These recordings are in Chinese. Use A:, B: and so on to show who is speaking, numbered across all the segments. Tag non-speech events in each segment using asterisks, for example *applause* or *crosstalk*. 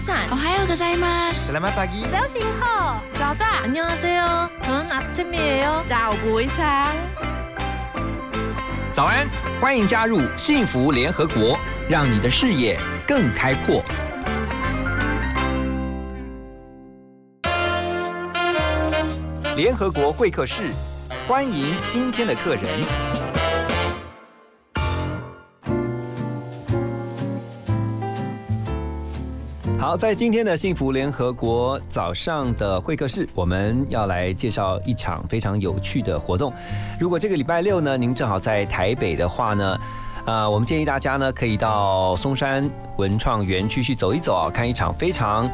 A: 早醒好，早早，안녕하세요저는아침이에요早不上。
B: 早安，欢迎加入幸福联合国，让你的视野更开阔。联合国会客室，欢迎今天的客人。 好，在今天的幸福联合国早上的会客室，我们要来介绍一场非常有趣的活动。如果这个礼拜六呢，您正好在台北的话呢，呃，我们建议大家呢，可以到松山文创园区去走一走啊，看一场非常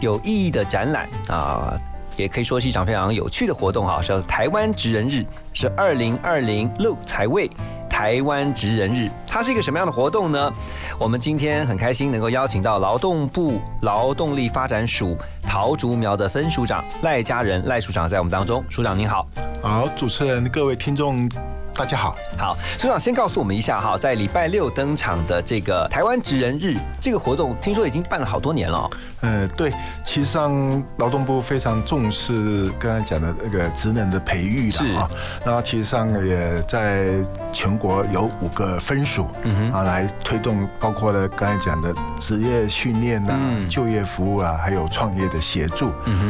B: 有意义的展览啊，也可以说是一场非常有趣的活动哈，是台湾职人日，是二零二零 Look 才位。台湾职人日，它是一个什么样的活动呢？我们今天很开心能够邀请到劳动部劳动力发展署桃竹苗的分署长赖家人赖署长在我们当中，署长您好。
C: 好，主持人各位听众。大家好，
B: 好，署长先告诉我们一下哈，在礼拜六登场的这个台湾职人日这个活动，听说已经办了好多年了。
C: 呃，对，其实上劳动部非常重视刚才讲的那个职能的培育的啊，然后其实上也在全国有五个分署啊来推动，包括了刚才讲的职业训练呐、就业服务啊，还有创业的协助。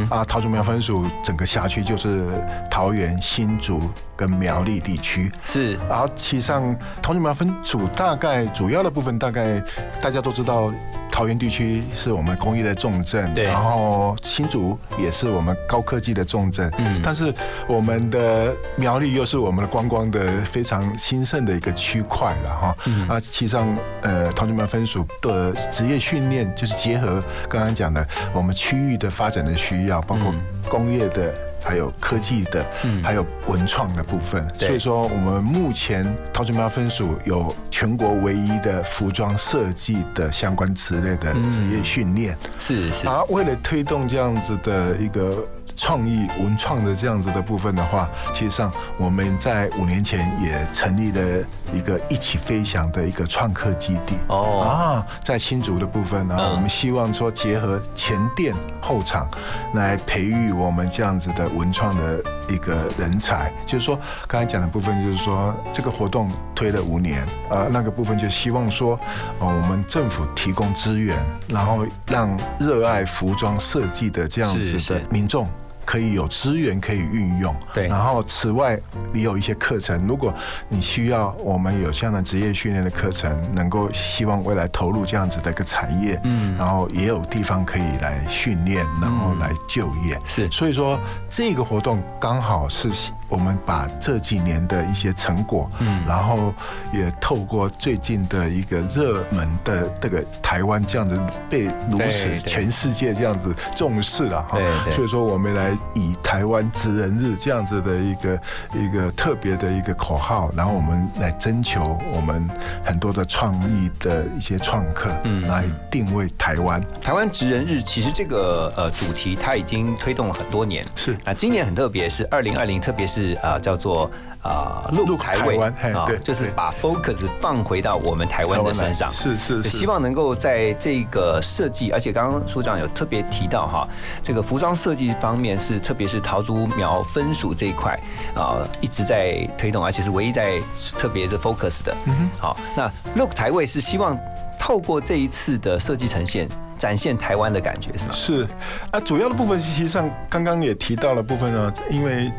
C: 啊，桃竹苗分署整个辖区就是桃园新竹。跟苗栗地区
B: 是，
C: 然后其实上桃竹苗分组大概主要的部分大概大家都知道，桃园地区是我们工业的重镇，
B: 对，
C: 然后新竹也是我们高科技的重镇，嗯，但是我们的苗栗又是我们的观光的非常兴盛的一个区块了哈，嗯。啊，其实上呃同学们分属的职业训练就是结合刚刚讲的我们区域的发展的需要，包括工业的。还有科技的，还有文创的部分，所以说我们目前桃竹苗分署有全国唯一的服装设计的相关职类的职业训练，
B: 是是。
C: 啊为了推动这样子的一个。创意文创的这样子的部分的话，其实上我们在五年前也成立了一个一起飞翔的一个创客基地哦啊，在新竹的部分呢，我们希望说结合前店后厂来培育我们这样子的文创的一个人才。就是说刚才讲的部分，就是说这个活动推了五年，呃，那个部分就希望说，呃，我们政府提供资源，然后让热爱服装设计的这样子的民众。可以有资源可以运用，
B: 对。
C: 然后此外，你有一些课程，如果你需要我们有这样的职业训练的课程，能够希望未来投入这样子的一个产业，嗯，然后也有地方可以来训练，然后来就业，
B: 是。
C: 所以说这个活动刚好是。我们把这几年的一些成果，嗯，然后也透过最近的一个热门的这个台湾这样子被如此全世界这样子重视了哈，所以说我们来以台湾职人日这样子的一个一个特别的一个口号，然后我们来征求我们很多的创意的一些创客，嗯，来定位台湾。
B: 台湾职人日其实这个呃主题它已经推动了很多年，
C: 是。
B: 啊，今年很特别，是二零二零，特别是。是啊，叫做啊，
C: 陆台湾啊，
B: 就是把 focus 放回到我们台湾的身上，
C: 是是是，
B: 希望能够在这个设计，而且刚刚署长有特别提到哈，这个服装设计方面是，特别是桃竹苗分属这一块啊，一直在推动，而且是唯一在特别是 focus 的。嗯好，那 look 台位是希望透过这一次的设计呈现，展现台湾的感觉，是吗？
C: 是啊，主要的部分其实际上刚刚也提到了部分呢，因为。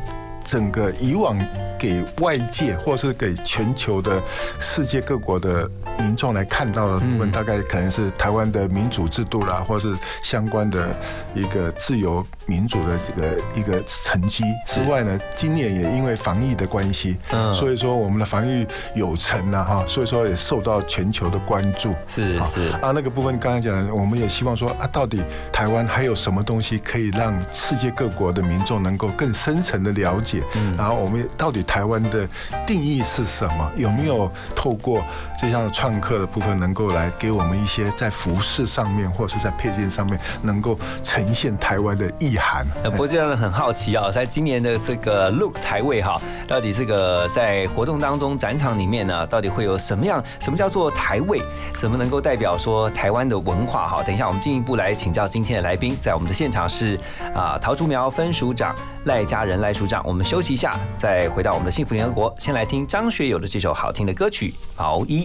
C: 整个以往给外界或是给全球的世界各国的民众来看到的部分，大概可能是台湾的民主制度啦，或是相关的一个自由民主的这个一个成绩之外呢，今年也因为防疫的关系，嗯，所以说我们的防疫有成了哈，所以说也受到全球的关注。
B: 是是
C: 啊，那个部分刚才讲，我们也希望说啊，到底台湾还有什么东西可以让世界各国的民众能够更深层的了解？解。然后我们到底台湾的定义是什么？有没有透过这项创客的部分，能够来给我们一些在服饰上面或者是在配件上面，能够呈现台湾的意涵？
B: 呃，不过这让人很好奇啊，在今年的这个 Look 台位哈，到底这个在活动当中展场里面呢，到底会有什么样？什么叫做台位？什么能够代表说台湾的文化？哈，等一下我们进一步来请教今天的来宾，在我们的现场是啊陶竹苗分署长赖家人赖署长。我们休息一下，再回到我们的幸福联合国，先来听张学友的这首好听的歌曲《毛衣》。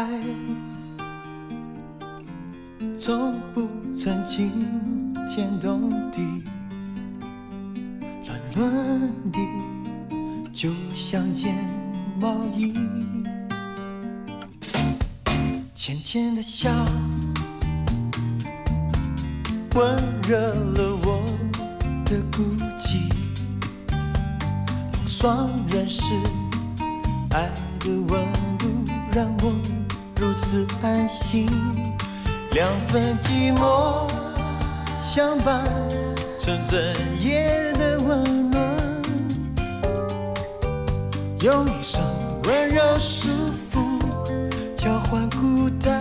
D: 爱，从不曾惊天动地，乱暖的，就像件毛衣。浅浅的笑，温热了我的孤寂。风霜人是，爱。情，两份寂寞相伴，纯整夜的温暖，用一生温柔舒服交换孤单。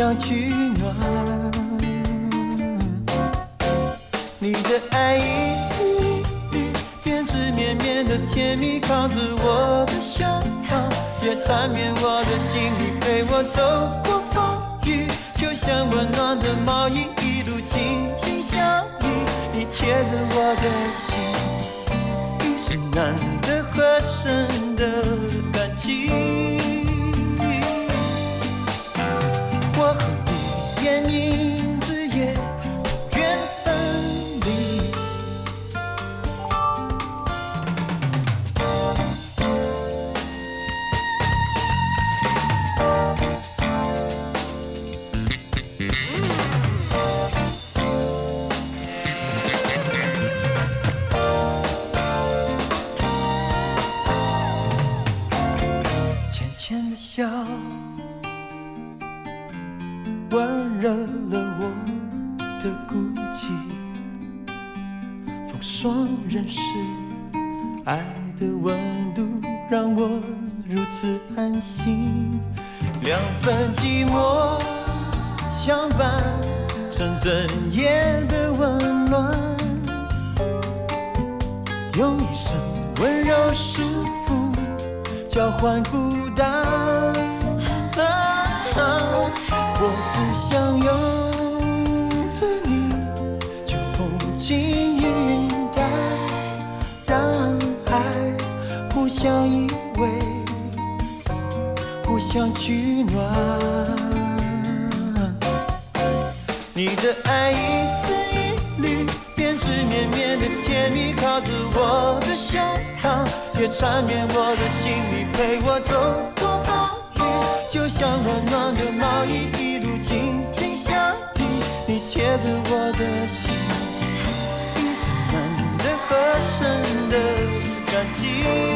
D: 要取暖，你的爱一丝一缕，编织绵绵的甜蜜，靠着我的胸膛，也缠绵我的心里，陪我走过。风雨，就像温暖的毛衣，一路紧紧相依，你贴着我的心，一是难情。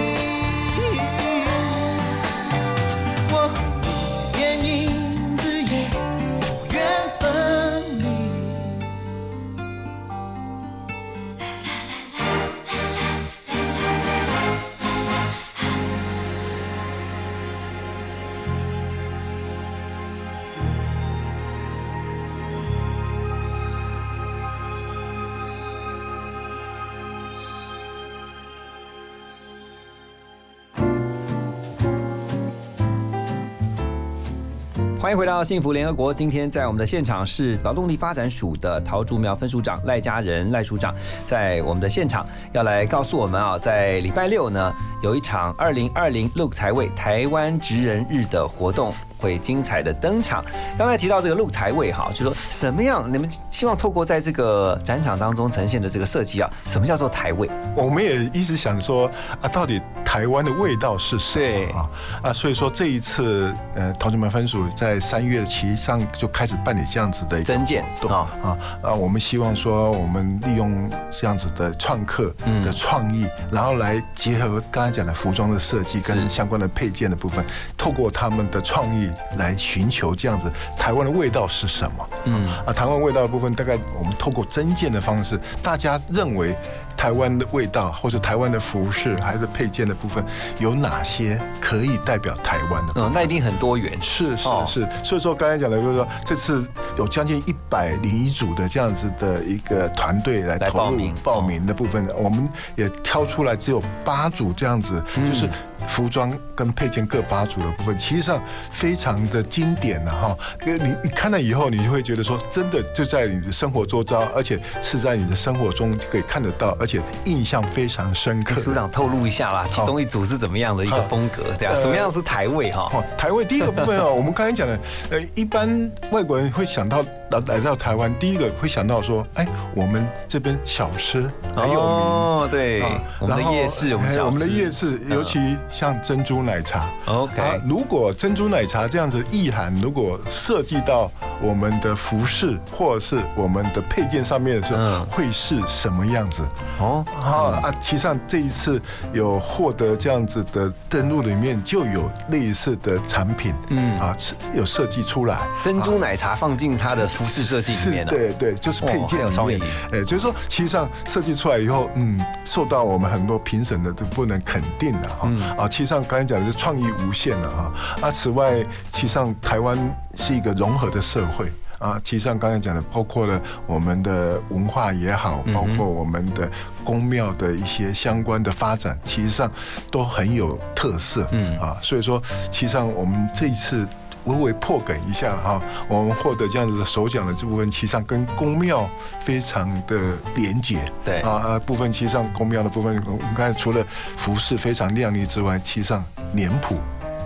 B: 迎回到幸福联合国。今天在我们的现场是劳动力发展署的陶竹苗分署长赖家人赖署长，在我们的现场要来告诉我们啊，在礼拜六呢有一场二零二零 Look 台位台湾职人日的活动。会精彩的登场。刚才提到这个露台位哈，就说什么样？你们希望透过在这个展场当中呈现的这个设计啊，什么叫做台位？
C: 我们也一直想说啊，到底台湾的味道是什么啊？啊，所以说这一次呃，同学们分署在三月其上就开始办理这样子的
B: 增建
C: 啊啊啊！我们希望说，我们利用这样子的创客的创意，然后来结合刚才讲的服装的设计跟相关的配件的部分，透过他们的创意。来寻求这样子台湾的味道是什么？嗯啊，台湾味道的部分，大概我们透过增建的方式，大家认为台湾的味道，或者台湾的服饰还是配件的部分，有哪些可以代表台湾的？
B: 嗯，那一定很多元。
C: 是是是，所以说刚才讲的就是说，这次有将近一百零一组的这样子的一个团队来投入报名的部分，我们也挑出来只有八组这样子，就是。服装跟配件各八组的部分，其实上非常的经典了哈。你你看了以后，你就会觉得说，真的就在你的生活周遭，而且是在你的生活中可以看得到，而且印象非常深刻。
B: 组长透露一下啦，其中一组是怎么样的一个风格？对啊，什么样是台位哈？
C: 台位第一个部分哦，我们刚才讲的，呃，一般外国人会想到。来到台湾，第一个会想到说，哎，我们这边小吃很有名，哦，
B: 对，我们的夜市，
C: 我们的夜市，尤其像珍珠奶茶
B: ，OK，
C: 如果珍珠奶茶这样子意涵，如果设计到我们的服饰或者是我们的配件上面的时候，会是什么样子？哦，啊啊，其实上这一次有获得这样子的登录里面就有类似的产品，嗯，啊，有设计出来，
B: 珍珠奶茶放进它的。服饰设计里面的，
C: 对对，就是配件里面，哎，就是说，其实上设计出来以后，嗯，受到我们很多评审的都不能肯定的哈，啊，其实上刚才讲的是创意无限的哈，啊，此外，其实上台湾是一个融合的社会。啊，其实上刚才讲的包括了我们的文化也好，包括我们的宫庙的一些相关的发展，其实上都很有特色，嗯。啊，所以说，其实上我们这一次。微微破梗一下哈，我们获得这样子的首奖的这部分，其实上跟宫庙非常的连结。
B: 对。啊
C: 啊，部分其实上宫庙的部分，我们刚才除了服饰非常亮丽之外，其实上脸谱。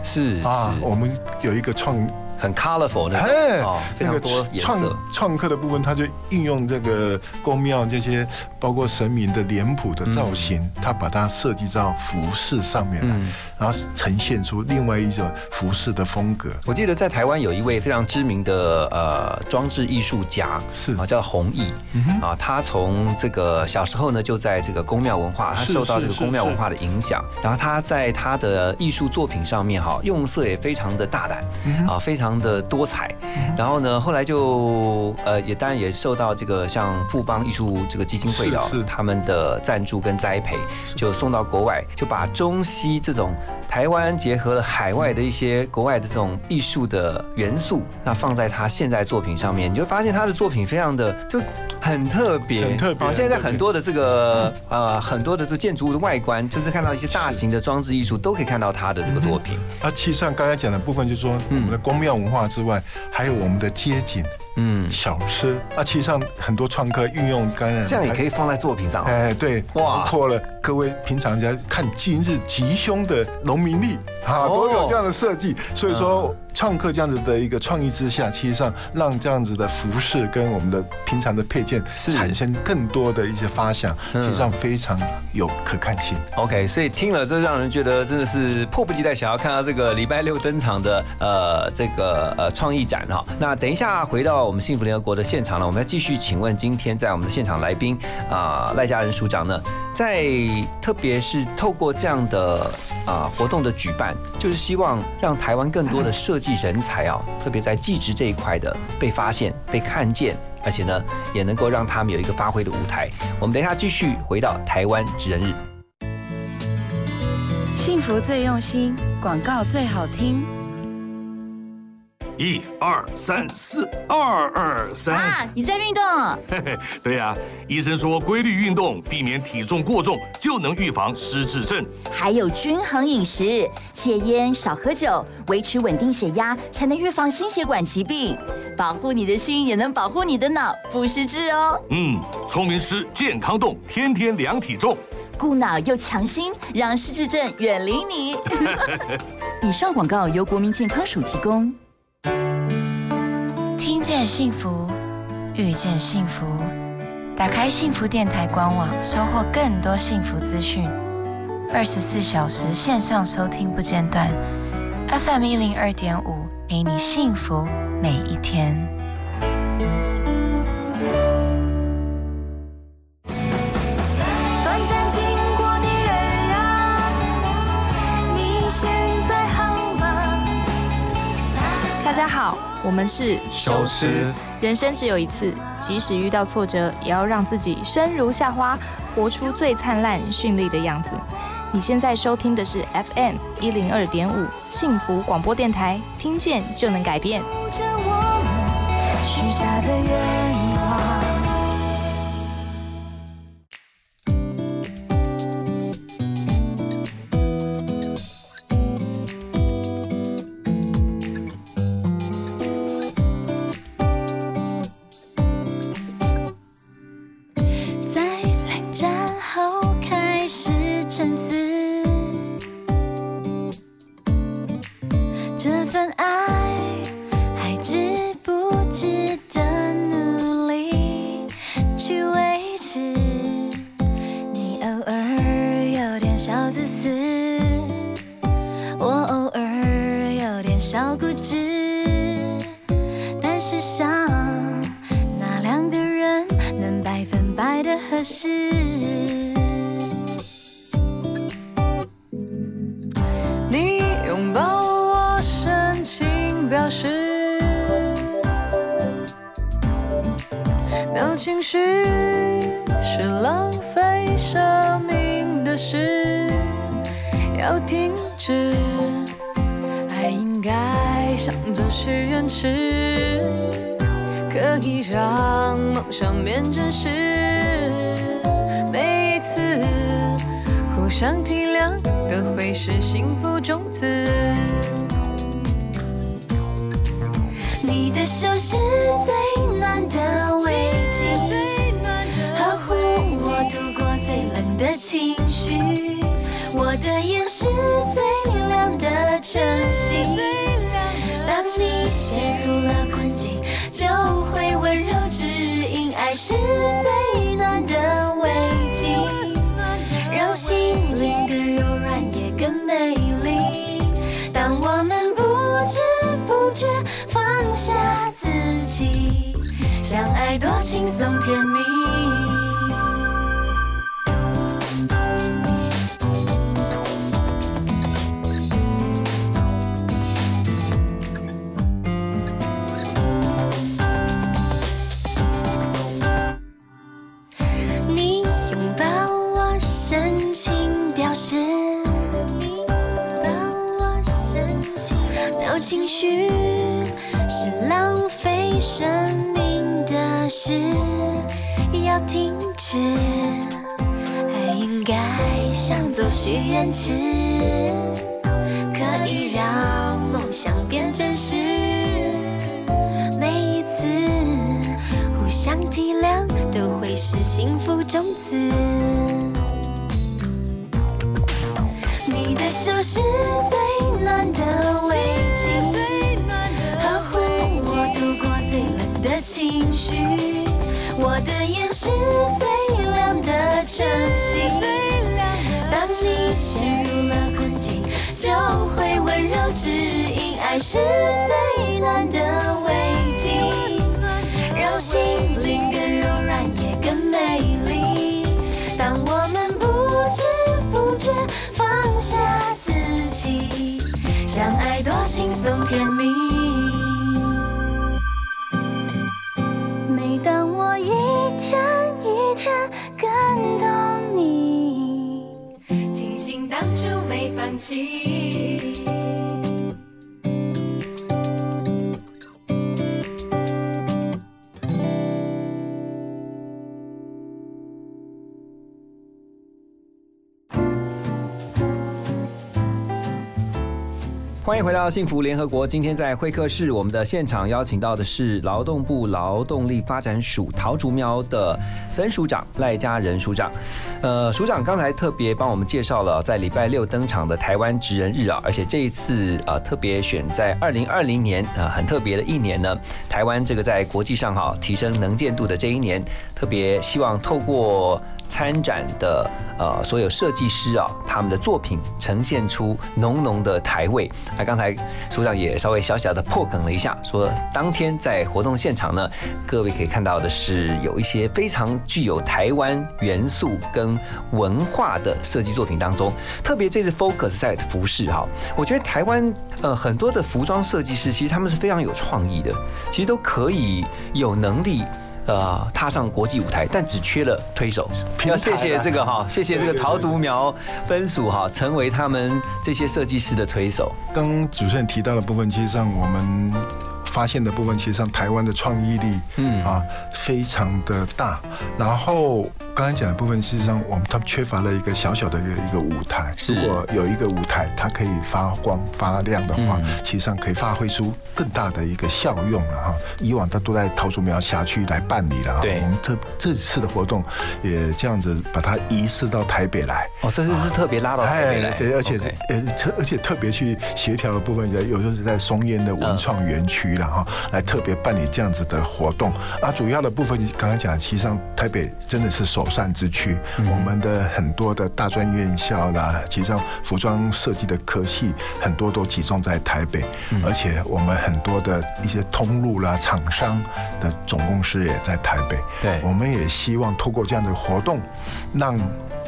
B: 是啊，
C: 我们有一个创。
B: 很 colorful 的，哎，非常多
C: 创创客的部分，他就应用这个宫庙这些，包括神明的脸谱的造型，他把它设计到服饰上面来，然后呈现出另外一种服饰的风格。
B: 我记得在台湾有一位非常知名的呃装置艺术家，
C: 是。
B: 啊，叫弘毅，啊，他从这个小时候呢就在这个宫庙文化，他受到这个宫庙文化的影响，然后他在他的艺术作品上面哈，用色也非常的大胆，啊，非常。常的多彩，然后呢，后来就呃，也当然也受到这个像富邦艺术这个基金会哦，他们的赞助跟栽培，就送到国外，就把中西这种台湾结合了海外的一些国外的这种艺术的元素，那放在他现在作品上面，你就发现他的作品非常的就很特别，
C: 很特别。
B: 现在很多的这个呃很多的这建筑物的外观，就是看到一些大型的装置艺术，都可以看到他的这个作品。
C: 那，其实上刚才讲的部分，就是说我们的宫庙。文化之外，还有我们的街景，嗯，小吃啊，其实上很多创客运用，刚
B: 刚这样也可以放在作品上。
C: 哎，对，包括了各位平常在看今日吉凶的农民历，啊，都有这样的设计，所以说。创客这样子的一个创意之下，其实上让这样子的服饰跟我们的平常的配件产生更多的一些发想，其实际上非常有可看性。
B: OK，所以听了这让人觉得真的是迫不及待想要看到这个礼拜六登场的呃这个呃创意展哈。那等一下回到我们幸福联合国的现场呢，我们要继续请问今天在我们的现场来宾啊赖家人署长呢，在特别是透过这样的啊活动的举办，就是希望让台湾更多的设计。人才啊，特别在技职这一块的被发现、被看见，而且呢，也能够让他们有一个发挥的舞台。我们等一下继续回到台湾职人日。
E: 幸福最用心，广告最好听。一二三四，二二三。
F: 啊，你在运动？
E: 嘿嘿，对呀，医生说规律运动，避免体重过重，就能预防失智症。
F: 还有均衡饮食，戒烟，少喝酒，维持稳定血压，才能预防心血管疾病。保护你的心，也能保护你的脑，不失智哦。
E: 嗯，聪明吃，健康动，天天量体重，
F: 顾脑又强心，让失智症远离你。*laughs* *laughs* 以上广告由国民健康署提供。
G: 见幸福，遇见幸福。打开幸福电台官网，收获更多幸福资讯。二十四小时线上收听不间断，FM 一零二点五，陪你幸福每一天。
A: 我们是
B: 守时
A: 人生只有一次，即使遇到挫折，也要让自己生如夏花，活出最灿烂绚丽的样子。你现在收听的是 FM 一零二点五幸福广播电台，听见就能改变。
H: 着我们许下的愿望。有点小固执，但世上哪两个人能百分百的合适？你拥抱我，深情表示，没有情绪是浪费生命的事，要停止。爱应该像座许愿池，可以让梦想变真实。每一次互相体谅，都会是幸福种子。你的手是最暖的围巾，呵护我度过最冷的情绪。我的眼是最亮的晨曦，是最暖的围巾，让心灵更柔软也更美丽。当我们不知不觉放下自己，相爱多轻松甜蜜。情绪是浪费生命的事，要停止。爱应该像座许愿池，可以让梦想变真实。每一次互相体谅，都会是幸福种子。你的手是最暖的情绪。我的眼是最亮的晨曦，当你陷入了困境，就会温柔指引。爱是最暖的围巾，让心灵更柔软也更美丽。当我们不知不觉放下自己，相爱多轻松甜蜜。感情。
B: 欢迎回到幸福联合国。今天在会客室，我们的现场邀请到的是劳动部劳动力发展署桃竹苗的分署长赖家仁署长。呃，署长刚才特别帮我们介绍了在礼拜六登场的台湾职人日啊，而且这一次呃特别选在二零二零年啊、呃、很特别的一年呢，台湾这个在国际上哈提升能见度的这一年，特别希望透过。参展的呃所有设计师啊，他们的作品呈现出浓浓的台味。那刚才署长也稍微小小的破梗了一下，说当天在活动现场呢，各位可以看到的是有一些非常具有台湾元素跟文化的设计作品当中，特别这次 focus 在服饰哈，我觉得台湾呃很多的服装设计师其实他们是非常有创意的，其实都可以有能力。呃，踏上国际舞台，但只缺了推手。要谢谢这个哈，谢谢这个桃竹苗分署哈，成为他们这些设计师的推手。
C: 刚主持人提到的部分，其实上我们发现的部分，其实上台湾的创意力，嗯啊，非常的大。然后刚才讲的部分，事实上我们他们缺乏了一个小小的一个一个舞台。如果有一个舞台，它可以发光发亮的话，其实上可以发挥出更大的一个效用了哈。以往它都在桃竹苗辖区来办理了哈，我们这这次的活动也这样子把它移师到台北来。
B: 哦，这次是特别拉到台北来，
C: 对，而且呃特而且特别去协调的部分，有时候是在松烟的文创园区了哈，来特别办理这样子的活动。啊，主要的部分刚才讲，其实上台北真的是首善之区，我们的很多的大专院校啦，其实服装设计的科系很多都集中在台北，而且我们很多的一些通路啦、厂商的总公司也在台北。
B: 对，
C: 我们也希望透过这样的活动，让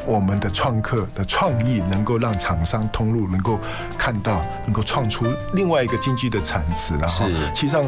C: 我们的创客的创意能够让厂商通路能够看到，能够创出另外一个经济的产值。然后，其实上，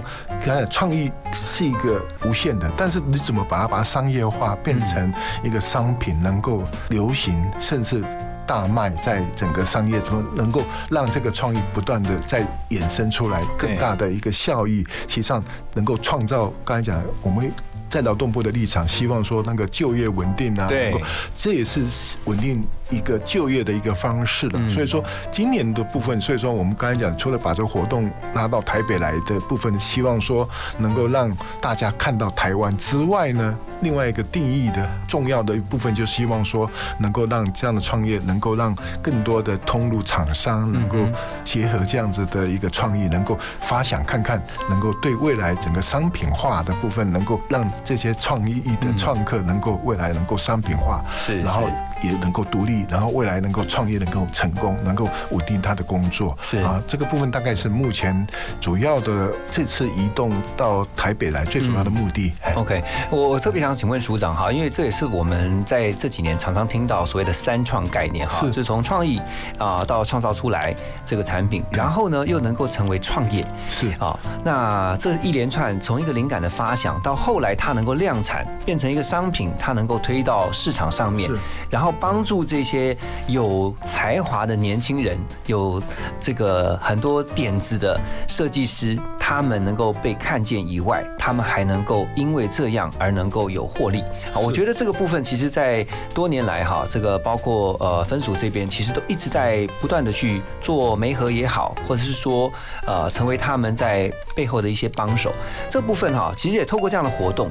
C: 刚才创意是一个无限的，但是你怎么把它把它商业化，变成一个商品，能够流行，甚至。大卖在整个商业中，能够让这个创意不断的在衍生出来更大的一个效益，其实上能够创造。刚才讲，我们在劳动部的立场，希望说那个就业稳定啊，
B: 对，
C: 这也是稳定一个就业的一个方式了。所以说，今年的部分，所以说我们刚才讲，除了把这个活动拉到台北来的部分，希望说能够让大家看到台湾之外呢。另外一个定义的重要的一部分，就希望说能够让这样的创业，能够让更多的通路厂商能够结合这样子的一个创意，能够发想看看，能够对未来整个商品化的部分，能够让这些创意的创客能够未来能够商品化，
B: 是，
C: 然后也能够独立，然后未来能够创业能够成功，能够稳定他的工作，
B: 是。
C: 啊，这个部分大概是目前主要的这次移动到台北来最主要的目的。
B: OK，我我特别想请问署长哈，因为这也是我们在这几年常常听到所谓的三创概念哈，就是从创意啊到创造出来这个产品，然后呢又能够成为创业，
C: 是。
B: 啊，那这一连串从一个灵感的发想到后来它能够量产变成一个商品，它能够推到市场上面，然后帮助这些有才华的年轻人，有这个很多点子的设计师，他们能够被看见以外，他们还能够因为这样而能够有获利啊！我觉得这个部分其实，在多年来哈，这个包括呃分署这边，其实都一直在不断的去做媒合也好，或者是说呃成为他们在背后的一些帮手。这部分哈，其实也透过这样的活动，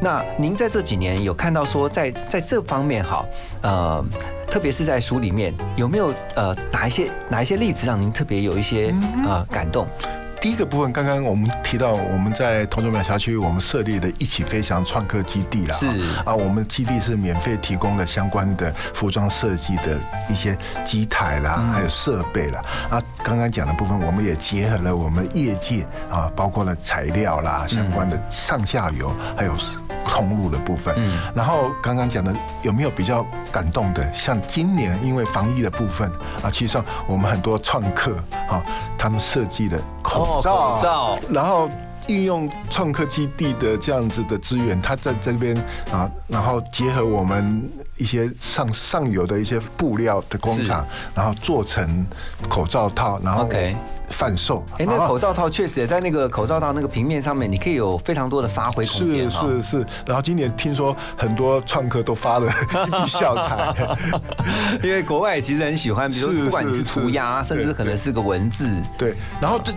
B: 那您在这几年有看到说在在这方面哈，呃。特别是在书里面有没有呃哪一些哪一些例子让您特别有一些呃感动？
C: 第一个部分，刚刚我们提到我们在同州苗辖区，我们设立的一起飞翔创客基地了。
B: 是
C: 啊，我们基地是免费提供的相关的服装设计的一些机台啦，还有设备啦。啊，刚刚讲的部分，我们也结合了我们业界啊，包括了材料啦，相关的上下游，还有。通路的部分，嗯，然后刚刚讲的有没有比较感动的？像今年因为防疫的部分啊，其实上我们很多创客啊，他们设计的口罩，
B: 口罩，
C: 然后运用创客基地的这样子的资源，他在这边啊，然后结合我们一些上上游的一些布料的工厂，然后做成口罩套，然后贩售。
B: 哎，那口罩套确实也在那个口罩套那个平面上面，你可以有非常多的发挥空间
C: 是。是是，然后今年听说很多创客都发了一笔笑财，*laughs*
B: 因为国外其实很喜欢，比如不管你是
C: 是。
B: 涂鸦，甚至可能是个文字，
C: 对，然后这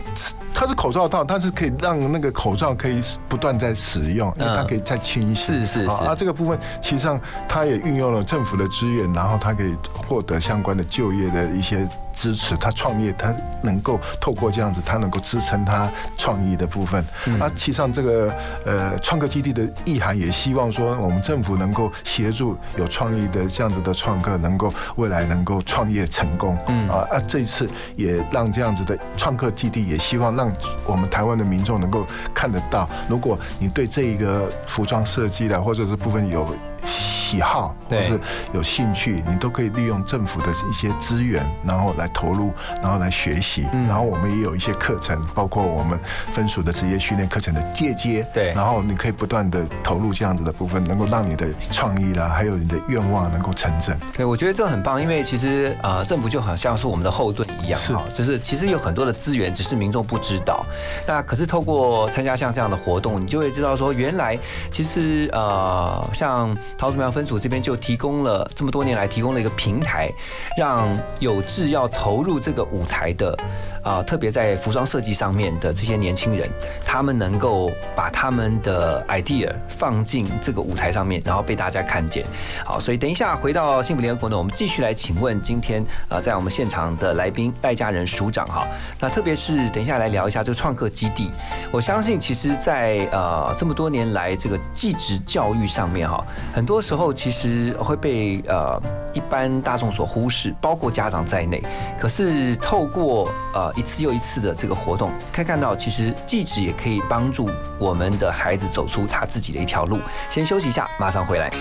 C: 它是口罩套，它是可以让那个口罩可以不断在使用，因为它
B: 嗯。
C: 可以再清洗。
B: 是是是
C: 啊，这个部分其实上它也运用了政府的资源，然后他可以获得相关的就业的一些。支持他创业，他能够透过这样子，他能够支撑他创意的部分。
B: 嗯
C: 啊，其实上这个呃创客基地的意涵也希望说，我们政府能够协助有创意的这样子的创客，能够未来能够创业成功。
B: 嗯
C: 啊啊，这一次也让这样子的创客基地，也希望让我们台湾的民众能够看得到，如果你对这一个服装设计的或者是部分有喜好，或
B: 对
C: 是有兴趣，你都可以利用政府的一些资源，然后来投入，然后来学习。
B: 嗯
C: 然后我们也有一些课程，包括我们分属的职业训练课程的借接。
B: 对
C: 然后你可以不断的投入这样子的部分，能够让你的创意啦，还有你的愿望能够成真。
B: 对，我觉得这很棒，因为其实呃，政府就好像是我们的后盾一样哈，就是其实有很多的资源，只是民众不知道。那可是透过参加像这样的活动，你就会知道说，原来其实呃，像桃竹苗分署这边就提供了这么多年来提供了一个平台，让有志要投入这个舞台的啊、特别在服装设计上面的这些年轻人，他们能够把他们的 idea 放进这个舞台上面，然后被大家看见。好，所以等一下回到幸福联合国呢，我们继续来请问今天呃在我们现场的来宾赖家人署长哈。那特别是等一下来聊一下这个创客基地，我相信其实在呃这么多年来这个技职教育上面哈，很多时候其实会被呃一般大众所忽视，包括家长在内。可是透过呃一次又一次的这个活动，可以看到其实技职也可以帮助我们的孩子走出他自己的一条路。先休息一下，马上回来。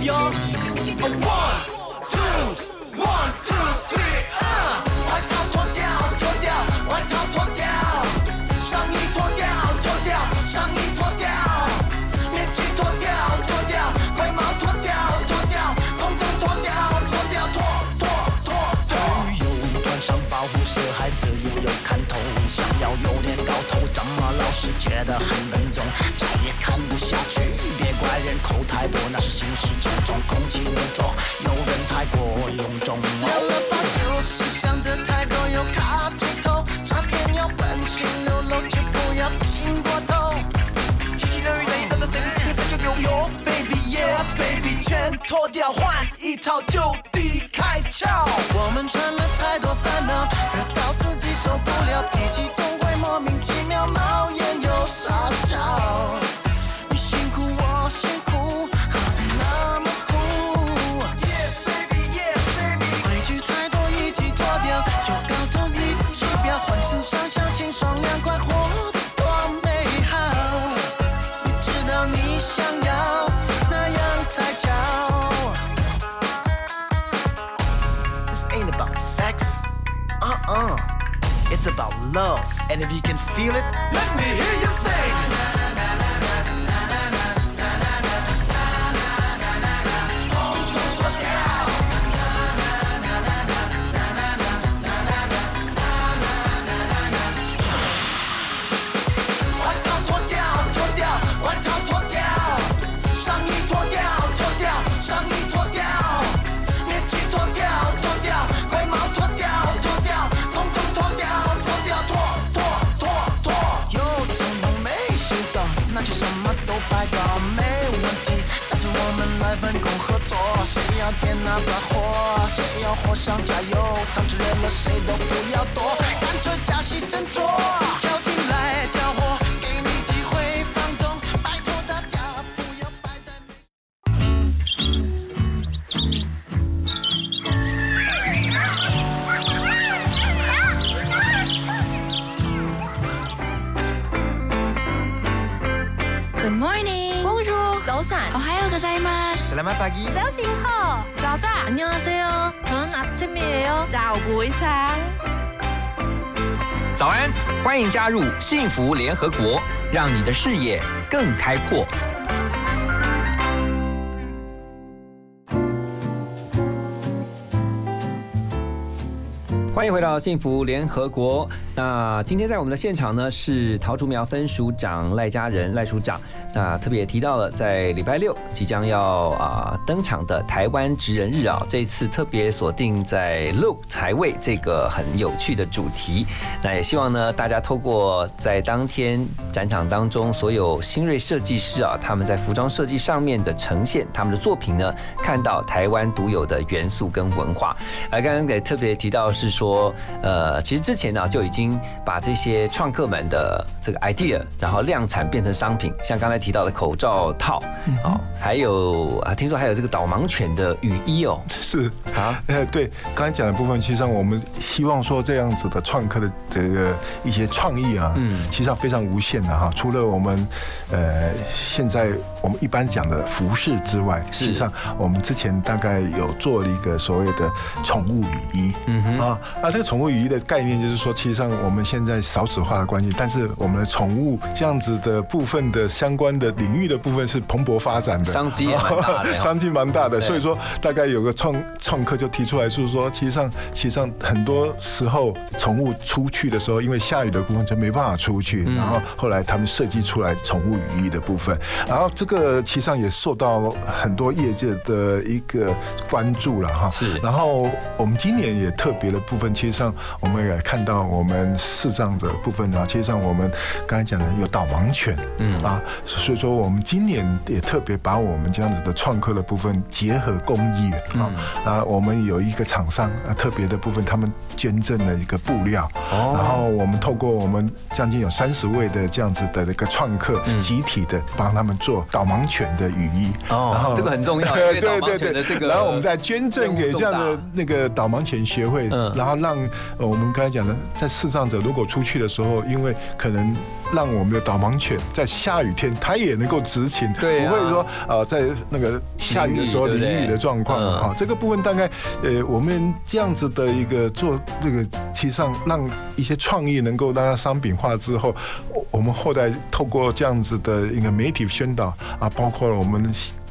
I: Yeah.
J: 的很笨重，再也看不下去。别怪人口太多，那是行尸走肉，空气污浊，有人太过臃肿。
I: 聊了吧，就是想的太多，又卡住头，差点要奔心流露，就不要拼过头。七七六六一等的 sex 天生就有有，baby yeah baby，全脱掉换一套就地开窍。我们穿了太多烦恼，热到自己受不了，脾气总会莫名其妙冒 It's about love, and if you can feel it, let me hear you
J: 那把火，谁要火上加油，藏起人了谁都不要躲，干脆假戏真做，
K: 안녕하세요。저는 아침이에요。早부상。
B: 早安，欢迎加入幸福联合国，让你的视野更开阔。 欢迎回到幸福联合国。那今天在我们的现场呢是桃竹苗分署长赖家人赖署长。那特别提到了在礼拜六即将要啊登场的台湾职人日啊，这次特别锁定在 look 财位这个很有趣的主题。那也希望呢大家透过在当天展场当中所有新锐设计师啊他们在服装设计上面的呈现，他们的作品呢看到台湾独有的元素跟文化。而刚刚也特别提到是说，呃，其实之前呢就已经把这些创客们的这个 idea，然后量产变成商品，像刚才提到的口罩套，哦，还有啊，听说还有这个导盲犬的雨衣哦，
C: 是。
B: 啊，
C: 呃，对，刚才讲的部分，其实上我们希望说这样子的创客的这个一些创意啊，嗯，其实上非常无限的哈。除了我们呃现在我们一般讲的服饰之外，事实际上我们之前大概有做了一个所谓的宠物雨衣，嗯哼。啊，那这个宠物雨衣的概念就是说，其实上我们现在少子化的关系，但是我们的宠物这样子的部分的相关的领域的部分是蓬勃发展的，
B: 商机也蛮大的，*laughs*
C: 商机蛮大的。所以说，大概有个创创客就提出来，就是说，其实上其实上很多时候宠物出去的时候，因为下雨的部分就没办法出去，然后后来他们设计出来宠物雨衣的部分，然后这个其实上也受到很多业界的一个关注了哈。
B: 是，
C: 然后我们今年也特别的部分，其实上我们也看到我们视障者部分啊，其实上我们刚才讲的有导盲犬，嗯。啊，所以说我们今年也特别把我们这样子的创客的部分结合公益啊啊，我们有一个厂商啊特别的部分，他们捐赠了一个布料，哦。然后我们透过我们将近有三十位的这样子的一个创客，集体的帮他们做导盲犬的雨衣，
B: 哦，然后这个很重要，*laughs*
C: 对对
B: 对这个，
C: 然后我们再捐赠给这样的那个导盲犬协会，然后让我们刚才讲的，在视障者如果出去的时候，因为可能让我们的导盲犬在下雨天，它也能够执勤，
B: 对，
C: 不会说啊在那个下雨的时候淋雨的状况啊，这个部分大概呃我们这样子的一个做这个，其实上让一些创意能够让它商品化之后，我们后来透过这样子的一个媒体宣导啊，包括了我们。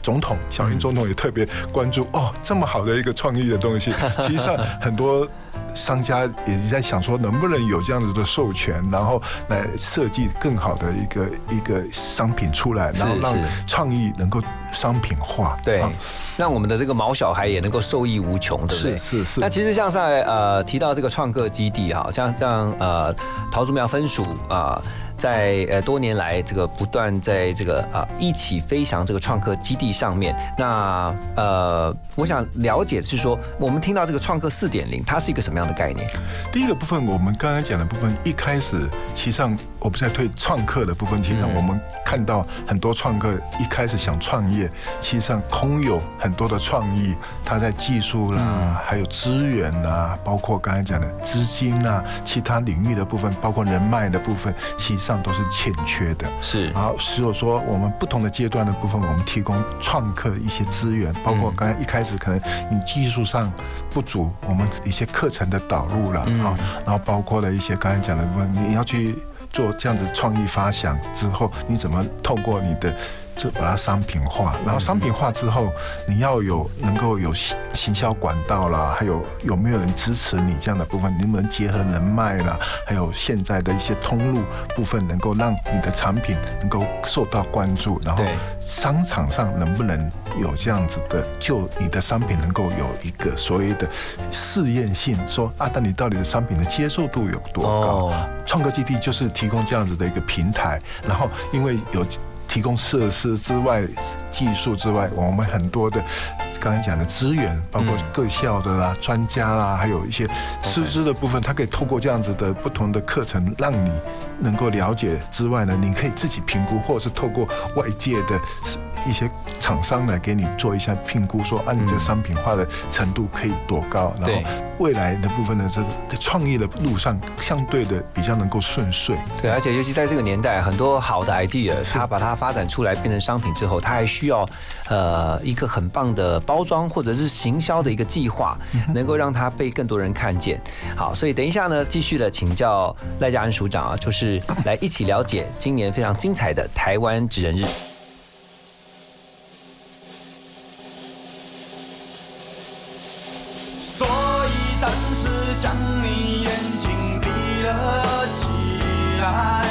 C: 总统小英总统也特别关注哦，这么好的一个创意的东西，*laughs* 其实上很多商家也在想说，能不能有这样子的授权，然后来设计更好的一个一个商品出来，然后让创意能够商品化，
B: 对，让我们的这个毛小孩也能够受益无穷，对不对？
C: 是是是。
B: 那其实像在呃提到这个创客基地哈，像这样呃桃竹苗分署啊。在呃多年来，这个不断在这个啊一起飞翔这个创客基地上面，那呃，我想了解是说，我们听到这个创客四点零，它是一个什么样的概念？
C: 第一个部分，我们刚刚讲的部分，一开始其实上我们在推创客的部分，其实上我们看到很多创客一开始想创业，其实上空有很多的创意，他在技术啦，还有资源啦，包括刚才讲的资金啊，其他领域的部分，包括人脉的部分，其实上。都是欠缺的，
B: 是。
C: 然后，所以说我们不同的阶段的部分，我们提供创客一些资源，包括刚才一开始可能你技术上不足，我们一些课程的导入了啊，然后包括了一些刚才讲的部分，你要去做这样子创意发想之后，你怎么透过你的。就把它商品化，然后商品化之后，你要有能够有行销管道啦，还有有没有人支持你这样的部分，能不能结合人脉啦，还有现在的一些通路部分，能够让你的产品能够受到关注，然后商场上能不能有这样子的，就你的商品能够有一个所谓的试验性，说啊，但你到底的商品的接受度有多高？创客基地就是提供这样子的一个平台，然后因为有。提供设施之外、技术之外，我们很多的刚才讲的资源，包括各校的啦、专家啦，还有一些师资的部分，它可以透过这样子的不同的课程，让你能够了解之外呢，你可以自己评估，或者是透过外界的。一些厂商来给你做一下评估，说啊，你这商品化的程度可以多高？然后未来的部分呢，这个创业的路上相对的比较能够顺遂。
B: 对，而且尤其在这个年代，很多好的 idea，*laughs* 他把它发展出来变成商品之后，它还需要呃一个很棒的包装或者是行销的一个计划，能够让它被更多人看见。好，所以等一下呢，继续的请教赖家安署长啊，就是来一起了解今年非常精彩的台湾职人日。
L: 所以暂时将你眼睛闭了起来，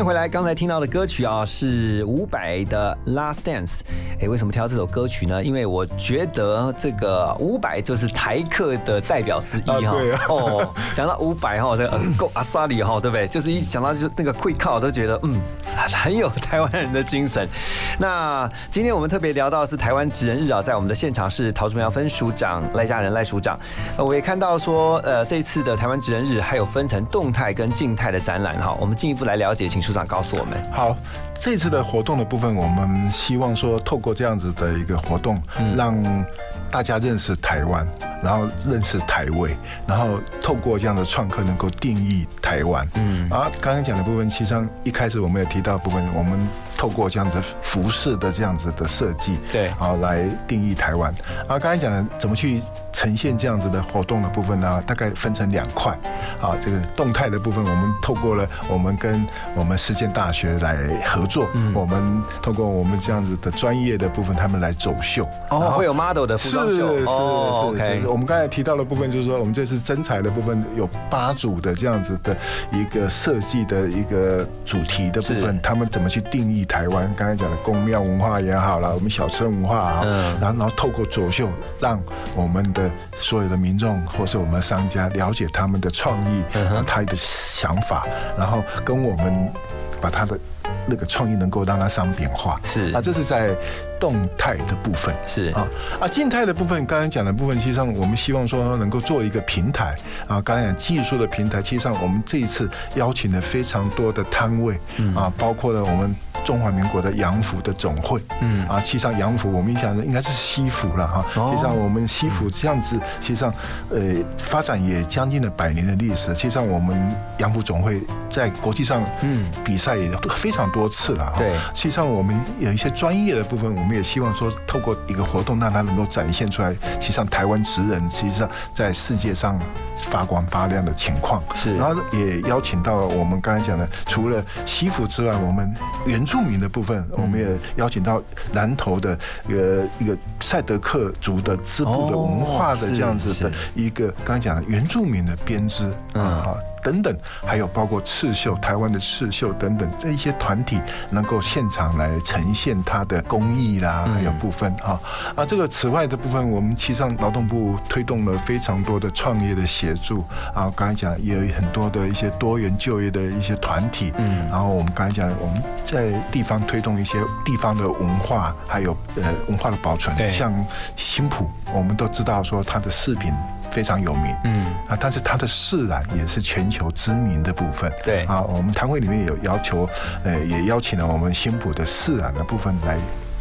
B: 迎回来，刚才听到的歌曲啊是伍佰的《Last Dance》。哎，为什么挑这首歌曲呢？因为我觉得这个伍佰就是台客的代表之一哈。哦，讲到伍佰哈，这个嗯够阿萨里哈，对不对？就是一想到就是那个会靠，都觉得嗯 *laughs* 很有台湾人的精神。那今天我们特别聊到的是台湾职人日啊，在我们的现场是桃竹苗分署长赖家人赖署长。呃我也看到说，呃，这一次的台湾职人日还有分成动态跟静态的展览哈。我们进一步来了解，请请处长告诉我们。
C: 好，这次的活动的部分，我们希望说透过这样子的一个活动，让大家认识台湾，然后认识台味，然后透过这样的创客能够定义台湾。嗯，啊，刚刚讲的部分，其实上一开始我们也提到部分，我们透过这样子服饰的这样子的设计，
B: 对
C: 啊，来定义台湾。啊，刚才讲的怎么去呈现这样子的活动的部分呢？大概分成两块。啊，这个动态的部分，我们透过了我们跟我们实践大学来合作，我们透过我们这样子的专业的部分，他们来走秀。
B: 哦，会有 model 的服
C: 是
B: 装秀，
C: 是是是。我们刚才提到的部分，就是说我们这次真彩的部分有八组的这样子的一个设计的一个主题的部分，他们怎么去定义台湾？刚才讲的宫庙文化也好了，我们小吃文化啊，
B: 嗯
C: 然后然后透过走秀，让我们的所有的民众或是我们的商家了解他们的创意，
B: 嗯
C: 然后他的想法，然后跟我们把他的那个创意能够让它商品化。
B: 是
C: 啊，这是在动态的部分。
B: 是
C: 啊啊，静态的部分，刚才讲的部分，其实上我们希望说能够做一个平台啊，刚才讲技术的平台，其实上我们这一次邀请了非常多的摊位啊，包括了我们。中华民国的洋服的总会，嗯。啊，其实上洋服我们印象应该是西服了哈，
B: 哦。
C: 其实上我们西服这样子，其实上呃发展也将近了百年的历史。其实上我们洋服总会在国际上嗯。比赛也非常多次了哈。
B: 对。
C: 实际上我们有一些专业的部分，我们也希望说透过一个活动，让它能够展现出来，其实上台湾职人实际上在世界上发光发亮的情况。
B: 是。
C: 然后也邀请到我们刚才讲的，除了西服之外，我们原住民的部分，我们也邀请到南投的一个一个赛德克族的织布的文化的这样子的
B: 哦
C: 一个刚才讲的原住民的编织
B: 嗯
C: 啊。等等，还有包括刺绣，台湾的刺绣等等，这一些团体能够现场来呈现它的工艺啦，还有部分哈啊。这个此外的部分，我们其实上劳动部推动了非常多的创业的协助啊。刚才讲也有很多的一些多元就业的一些团体，嗯，然后我们刚才讲我们在地方推动一些地方的文化，还有呃文化的保存，像新浦，我们都知道说它的饰品。非常有名，嗯。啊，但是它的释然也是全球知名的部分，
B: 对。
C: 啊，我们摊会里面有要求，呃，也邀请了我们新浦的释然的部分来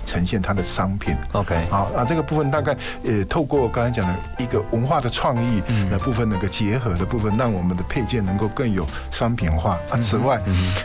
C: 呈现它的商品。
B: OK
C: 好啊，这个部分大概呃，透过刚才讲的一个文化的创意的部分，那个结合的部分，让我们的配件能够更有商品化啊。此外，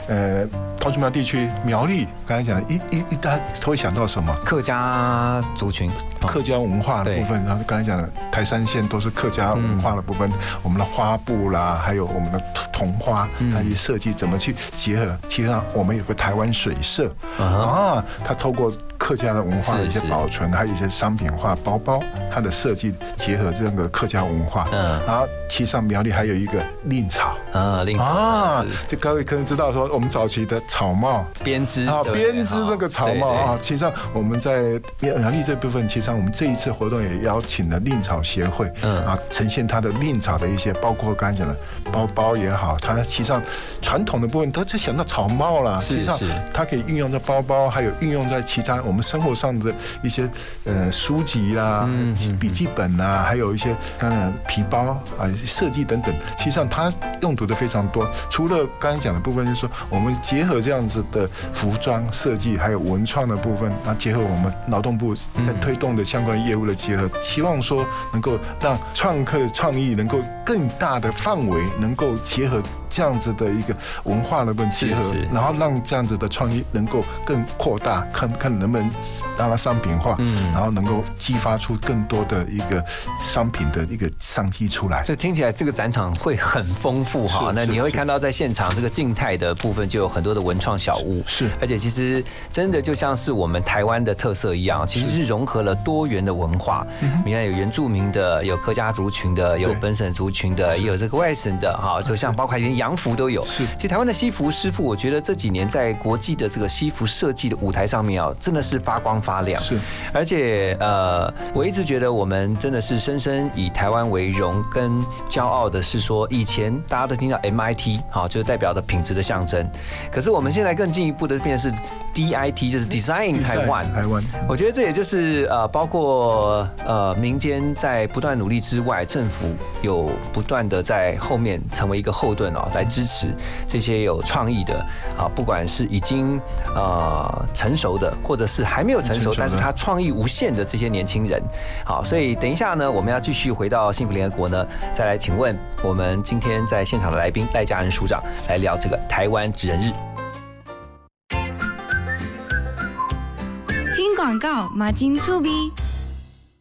C: 呃，桃竹苗地区苗栗刚才讲的一一一大家都会想到什么？
B: 客家族群，哦
C: 客家文化的部分，然后刚才讲的台山县都是客家文化的部分，我们的花布啦，还有我们的桐花，它一些设计怎么去结合？其实上我们有个台湾水社啊，它透过客家的文化的一些保存，还有一些商品化包包，它的设计结合这个客家文化，
B: 嗯。
C: 然后其实上苗栗还有一个令草。
B: 啊，令草。
C: 啊，这各位可能知道说，我们早期的草帽，
B: 编织
C: 啊，编织那个草帽啊，其实上我们在苗栗这部分，其实上我们这一次活动也邀请了令草协会，
B: 嗯。
C: 啊，呈现它的令草的一些，包括刚才讲的包包也好，它其实上传统的部分，它就想到草帽
B: 了，
C: 实际上它可以运用在包包，还有运用在其他我们生活上的一些呃书籍啦、
B: 嗯
C: 笔记本啊，还有一些当然皮包啊设计等等，实际上它用途的非常多。除了刚才讲的部分，就是说我们结合这样子的服装设计，还有文创的部分，那结合我们劳动部在推动的相关业务的结合，期望说能够让创客的创意能够更大的范围能够结合这样子的一个文化的部分结合
B: 是是，
C: 然后让这样子的创意能够更扩大，看看能不能让它商品化，
B: 嗯
C: 然后能够激发出更多的一个商品的一个商机出来。
B: 这听起来这个展场会很丰富哈。那你会看到在现场这个静态的部分就有很多的文创小物，
C: 是
B: 而且其实真的就像是我们台湾的特色一样，其实是融合了多元的文化。你看有原住民的，有客家族群的，有本省族群的，也有这个外省的哈，就像包括连洋服都有。
C: 是
B: 其实台湾的西服师傅，我觉得这几年在国际的这个西服设计的舞台上面啊，真的是发光发亮。
C: 是，
B: 而且呃，我一直觉得我们真的是深深以台湾为荣跟骄傲的是说，以前大家都听到 MIT 好，就是代表的品质的象征。可是我们现在更进一步的变成是 DIT，就是 Design 台湾。
C: 台湾，
B: 我觉得这也就是呃，包括呃民间在不断努力之外，政府有不断的在后面成为一个后盾哦，来支持这些有创意的啊，不管是已经呃成熟的，或者是还没有成熟，但是他创意无限的这些年轻人。好，所以等一下呢，我们要继续回到幸福联合国呢，再来请问我们今天在现场的来宾赖家人署长来聊这个台湾职人日。
M: 广告，马金粗逼。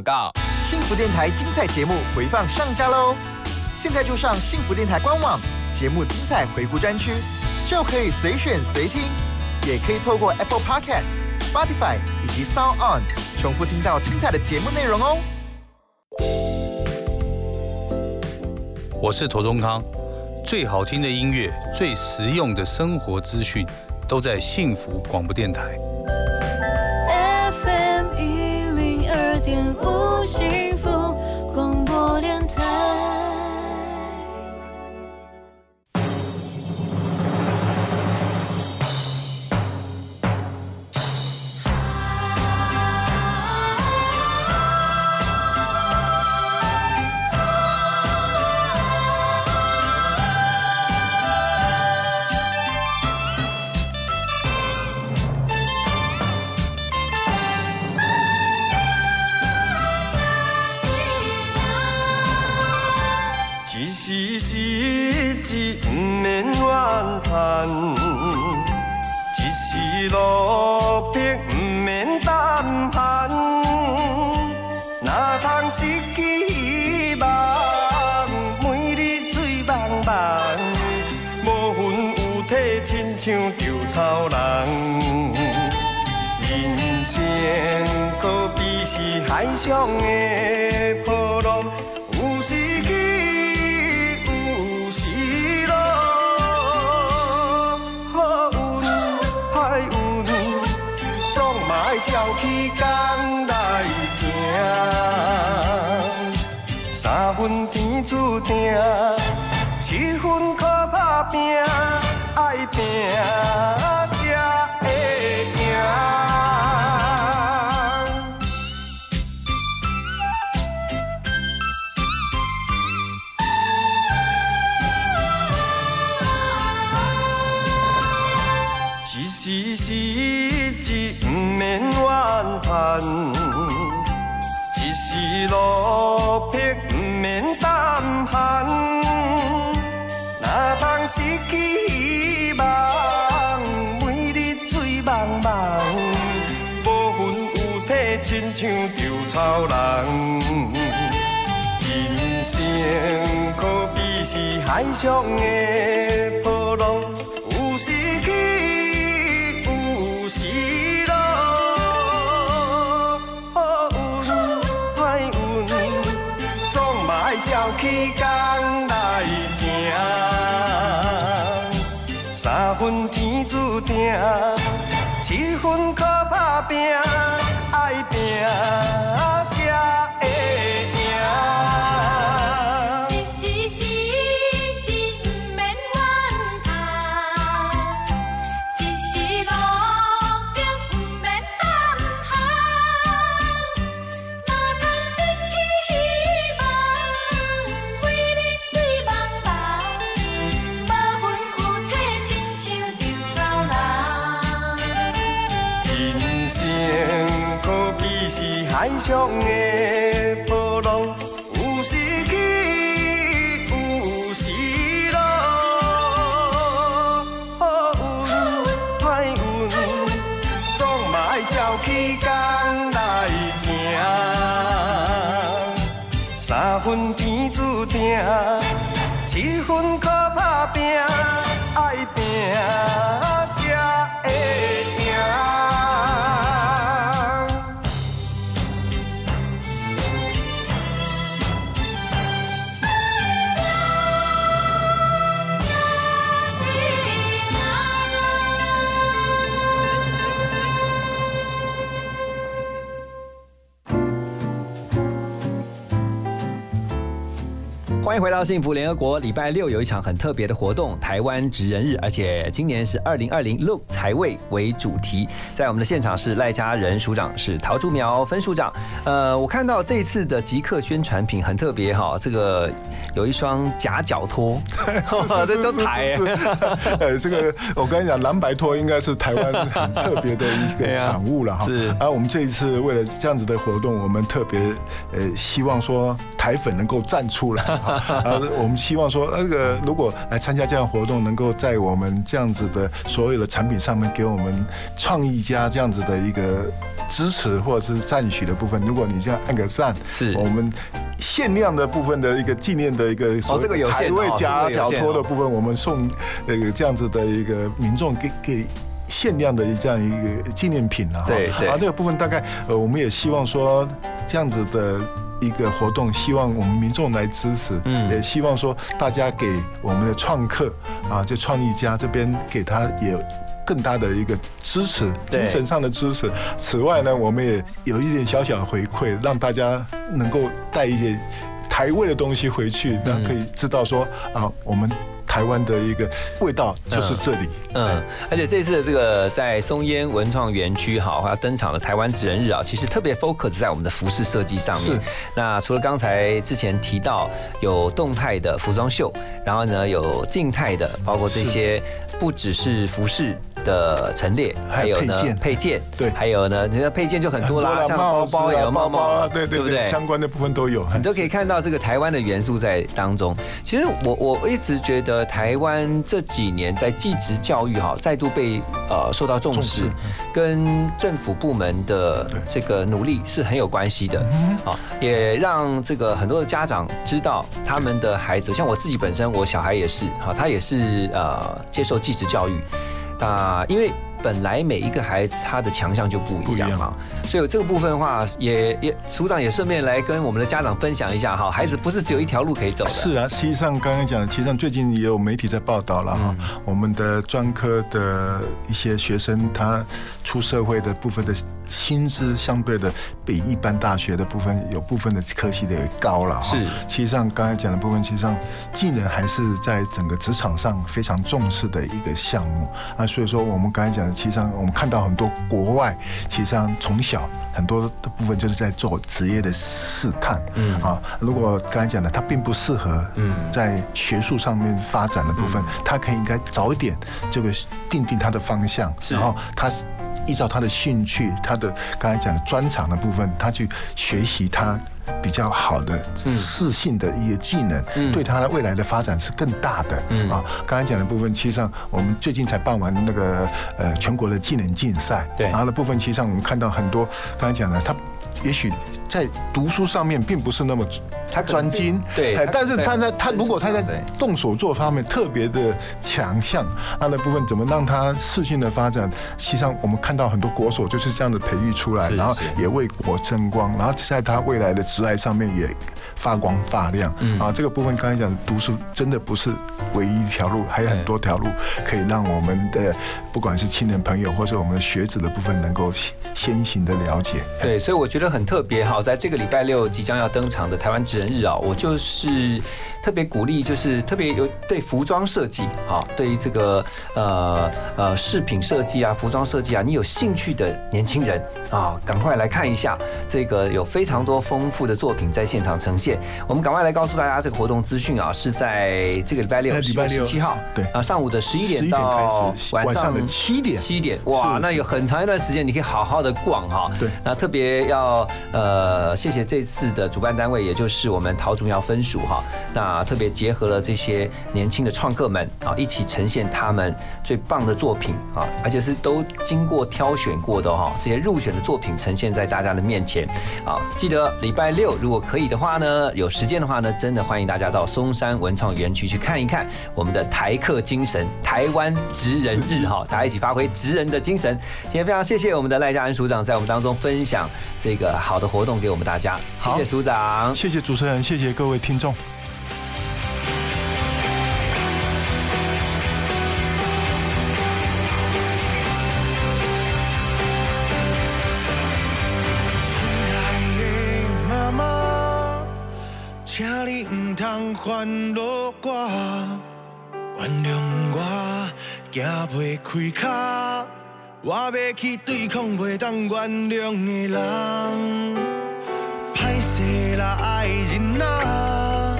N: 广告。
J: 幸福电台精彩节目回放上架喽！现在就上幸福电台官网，节目精彩回顾专区，就可以随选随听，也可以透过 Apple Podcast、Spotify 以及 Sound On 重复听到精彩的节目内容哦。
O: 我是陀中康，最好听的音乐、最实用的生活资讯，都在幸福广播电台。
H: 零二点
P: 叹；一时落魄，不免胆寒。哪通失去希望，每日醉茫茫，无魂有体，亲像稻草人。人生可比是海上的波浪，有时起，有时照起工来行。三分天注定，七分靠打拼，爱拼上的波浪，有时起，有时落。好运歹运，总嘛爱照起工来行。三分天注定，七分靠打拼，
B: 欢迎回到幸福联合国。礼拜六有一场很特别的活动——台湾职人日，而且今年是二零二零 Look 财位为主题。在我们的现场是赖家人署长，是陶竹苗分署长。呃，我看到这一次的极客宣传品很特别哈，这个有一双夹脚拖，这叫台。*laughs*
C: 呃，这个我跟你讲，蓝白拖应该是台湾很特别的一个产物了哈。
B: 是。
C: 而我们这一次为了这样子的活动，我们特别呃希望说台粉能够站出来。*laughs* 啊，我们希望说，那个如果来参加这样活动，能够在我们这样子的所有的产品上面，给我们创意家这样子的一个支持或者是赞许的部分。如果你这样按个赞，
B: 是
C: 我们限量的部分的一个纪念的一个
B: 哦，这个有
C: 台位夹脚托的部分，我们送那个这样子的一个民众给给限量的这样一个纪念品啊。
B: 对对。
C: 啊，这个部分大概呃，我们也希望说这样子的。一个活动，希望我们民众来支持，嗯，也希望说大家给我们的创客啊，就创意家这边给他也更大的一个支持，精神上的支持。此外呢，我们也有一点小小的回馈，让大家能够带一些台味的东西回去，那可以知道说啊，我们。台湾的一个味道就是这里，
B: 嗯，而且这次的这个在松烟文创园区哈要登场的台湾职人日啊，其实特别 focus 在我们的服饰设计上面。那除了刚才之前提到有动态的服装秀，然后呢有静态的，包括这些不只是服饰。的陈列，
C: 还有呢
B: 配件，
C: 对，
B: 还有呢，你的配件就很多啦，像包包也有帽帽，
C: 对对
B: 不对？
C: 相关的部分都有，
B: 你都可以看到这个台湾的元素在当中。其实我我一直觉得台湾这几年在技职教育哈再度被呃受到重视，跟政府部门的这个努力是很有关系的。好，也让这个很多的家长知道他们的孩子，像我自己本身，我小孩也是，哈，他也是呃接受技职教育。啊，因为本来每一个孩子他的强项就不一样嘛，所以这个部分的话，也也署长也顺便来跟我们的家长分享一下哈，孩子不是只有一条路可以走的。
C: 是啊，实际上刚刚讲，实际上最近也有媒体在报道了哈，我们的专科的一些学生他出社会的部分的。薪资相对的比一般大学的部分有部分的科系的也高了哈。
B: 是，
C: 其实上刚才讲的部分，其实上技能还是在整个职场上非常重视的一个项目啊。所以说我们刚才讲的，其实上我们看到很多国外，其实上从小很多的部分就是在做职业的试探。嗯啊，如果刚才讲的他并不适合嗯在学术上面发展的部分，他可以应该早一点这个定定他的方向，然后他。依照他的兴趣，他的刚才讲的专长的部分，他去学习他比较好的适性的一些技能，对他的未来的发展是更大的。啊，刚才讲的部分，其实上我们最近才办完那个呃全国的技能竞赛，
B: 对，
C: 然后的部分，其实上我们看到很多刚才讲的，他也许在读书上面并不是那么。
B: 他
C: 专精，
B: 对，
C: 但是他在他如果他在动手做方面特别的强项，他的部分怎么让他适性的发展？实际上我们看到很多国手就是这样的培育出来，然后也为国争光，然后在他未来的职爱上面也发光发亮。啊，这个部分刚才讲读书真的不是唯一一条路，还有很多条路可以让我们的不管是亲人朋友或者我们的学子的部分能够先行的了解。
B: 对，所以我觉得很特别哈，在这个礼拜六即将要登场的台湾职。人日啊，我就是特别鼓励，就是特别有对服装设计啊，对于这个呃呃饰品设计啊、服装设计啊，你有兴趣的年轻人啊，赶快来看一下这个有非常多丰富的作品在现场呈现。我们赶快来告诉大家这个活动资讯啊，是在这个礼拜六，
C: 礼拜六。
B: 十七号，
C: 对。
B: 啊，上午的十一点到
C: 晚上的七点，
B: 七点。哇，那有很长一段时间你可以好好的逛哈。
C: 对，
B: 那特别要呃谢谢这次的主办单位，也就是。我们陶竹苗分署哈，那特别结合了这些年轻的创客们啊，一起呈现他们最棒的作品啊，而且是都经过挑选过的哈，这些入选的作品呈现在大家的面前。啊。记得礼拜六如果可以的话呢，有时间的话呢，真的欢迎大家到松山文创园区去看一看我们的台客精神，台湾职人日哈，大家一起发挥职人的精神。今天非常谢谢我们的赖家恩署长在我们当中分享这个好的活动给我们大家，谢谢署长，
C: 谢谢主。持人，谢谢各位听众。
L: 烦恼我，原谅我行袂开脚，我要去对抗袂当原谅的人。歹势啦，爱人啊，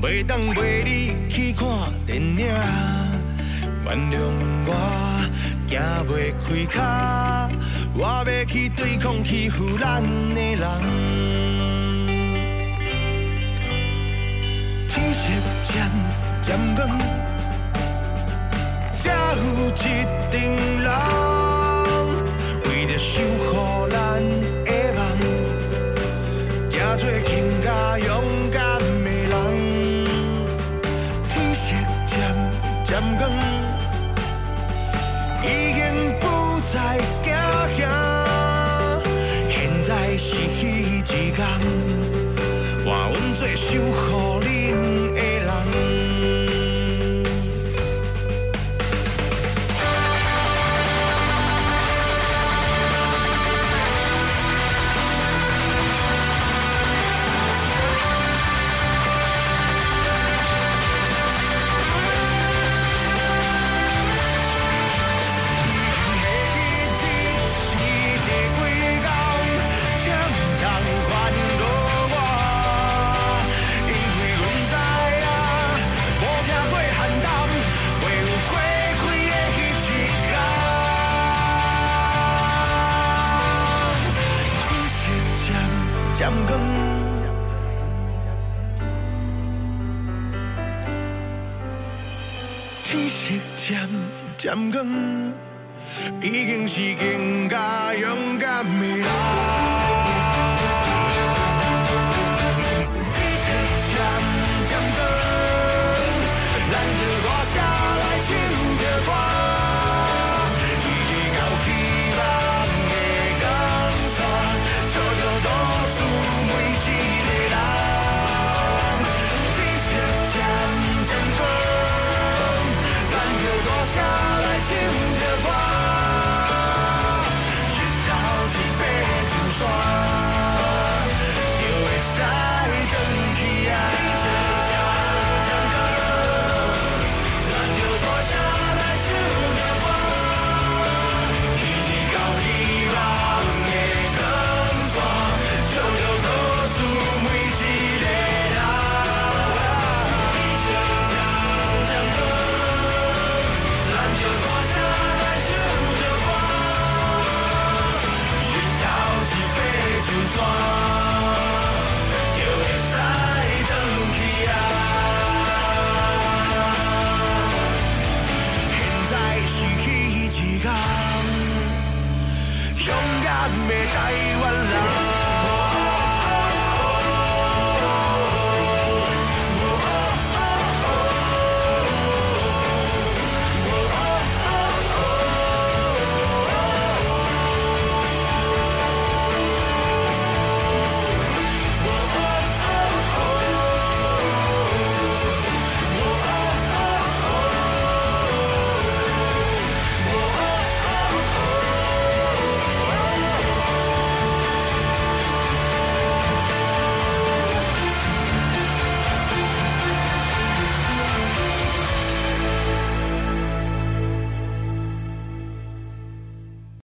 L: 袂当陪你去看电影，原谅我行袂开脚，我要去对抗欺负咱的人。天色渐渐暗，才有一群人为着守护咱的梦，才做更加勇敢的人。天色渐渐暗，已经不再惊吓，现在是彼一天。换阮做守护深更，已经是更加勇敢的人。天色渐渐光，咱着大声